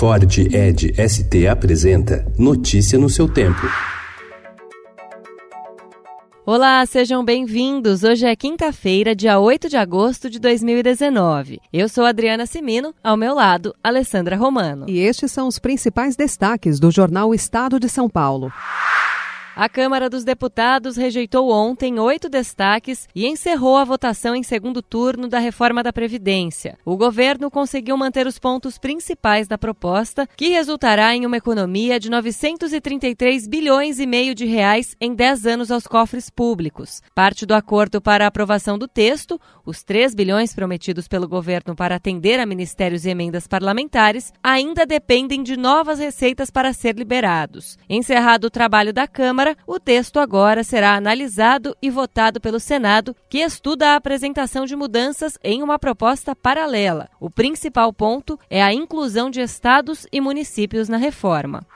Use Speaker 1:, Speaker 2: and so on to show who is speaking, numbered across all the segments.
Speaker 1: Ford Ed ST apresenta Notícia no seu tempo.
Speaker 2: Olá, sejam bem-vindos. Hoje é quinta-feira, dia 8 de agosto de 2019. Eu sou Adriana Simino, ao meu lado, Alessandra Romano.
Speaker 3: E estes são os principais destaques do jornal Estado de São Paulo.
Speaker 2: A Câmara dos Deputados rejeitou ontem oito destaques e encerrou a votação em segundo turno da reforma da Previdência. O governo conseguiu manter os pontos principais da proposta, que resultará em uma economia de 933 bilhões e meio de reais em 10 anos aos cofres públicos. Parte do acordo para a aprovação do texto, os 3 bilhões prometidos pelo governo para atender a ministérios e emendas parlamentares, ainda dependem de novas receitas para ser liberados. Encerrado o trabalho da Câmara, Câmara, o texto agora será analisado e votado pelo Senado, que estuda a apresentação de mudanças em uma proposta paralela. O principal ponto é a inclusão de estados e municípios na reforma.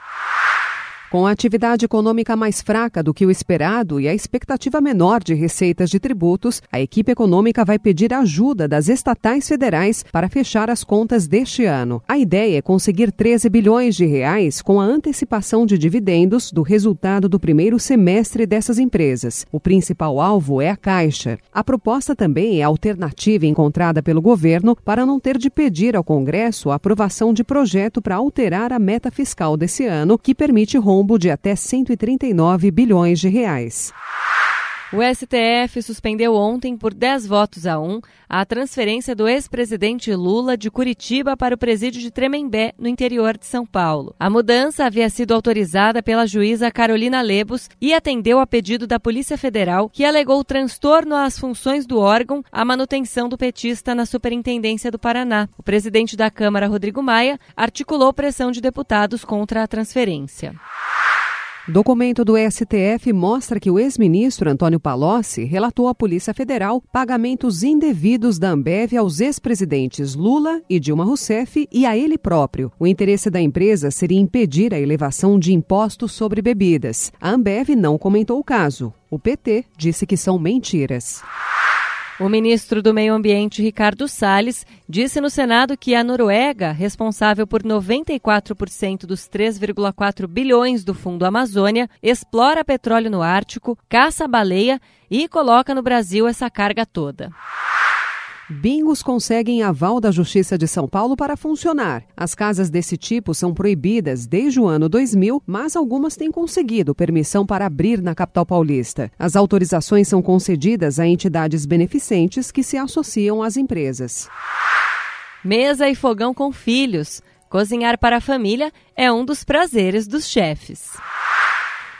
Speaker 3: Com a atividade econômica mais fraca do que o esperado e a expectativa menor de receitas de tributos, a equipe econômica vai pedir ajuda das estatais federais para fechar as contas deste ano. A ideia é conseguir 13 bilhões de reais com a antecipação de dividendos do resultado do primeiro semestre dessas empresas. O principal alvo é a Caixa. A proposta também é a alternativa encontrada pelo governo para não ter de pedir ao Congresso a aprovação de projeto para alterar a meta fiscal desse ano, que permite romper de até 139 bilhões de reais.
Speaker 2: O STF suspendeu ontem, por 10 votos a 1, a transferência do ex-presidente Lula de Curitiba para o presídio de Tremembé, no interior de São Paulo. A mudança havia sido autorizada pela juíza Carolina Lebos e atendeu a pedido da Polícia Federal, que alegou transtorno às funções do órgão à manutenção do petista na Superintendência do Paraná. O presidente da Câmara, Rodrigo Maia, articulou pressão de deputados contra a transferência.
Speaker 3: Documento do STF mostra que o ex-ministro Antônio Palocci relatou à Polícia Federal pagamentos indevidos da Ambev aos ex-presidentes Lula e Dilma Rousseff e a ele próprio. O interesse da empresa seria impedir a elevação de impostos sobre bebidas. A Ambev não comentou o caso. O PT disse que são mentiras.
Speaker 2: O ministro do Meio Ambiente, Ricardo Salles, disse no Senado que a Noruega, responsável por 94% dos 3,4 bilhões do Fundo Amazônia, explora petróleo no Ártico, caça baleia e coloca no Brasil essa carga toda.
Speaker 3: Bingos conseguem aval da Justiça de São Paulo para funcionar. As casas desse tipo são proibidas desde o ano 2000, mas algumas têm conseguido permissão para abrir na capital paulista. As autorizações são concedidas a entidades beneficentes que se associam às empresas.
Speaker 2: Mesa e fogão com filhos. Cozinhar para a família é um dos prazeres dos chefes.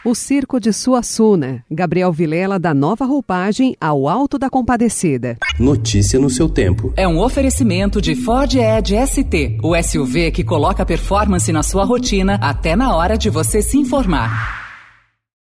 Speaker 3: O Circo de Suassuna. Gabriel Vilela da nova roupagem ao Alto da Compadecida.
Speaker 1: Notícia no seu tempo.
Speaker 4: É um oferecimento de Ford Edge ST, o SUV que coloca performance na sua rotina até na hora de você se informar.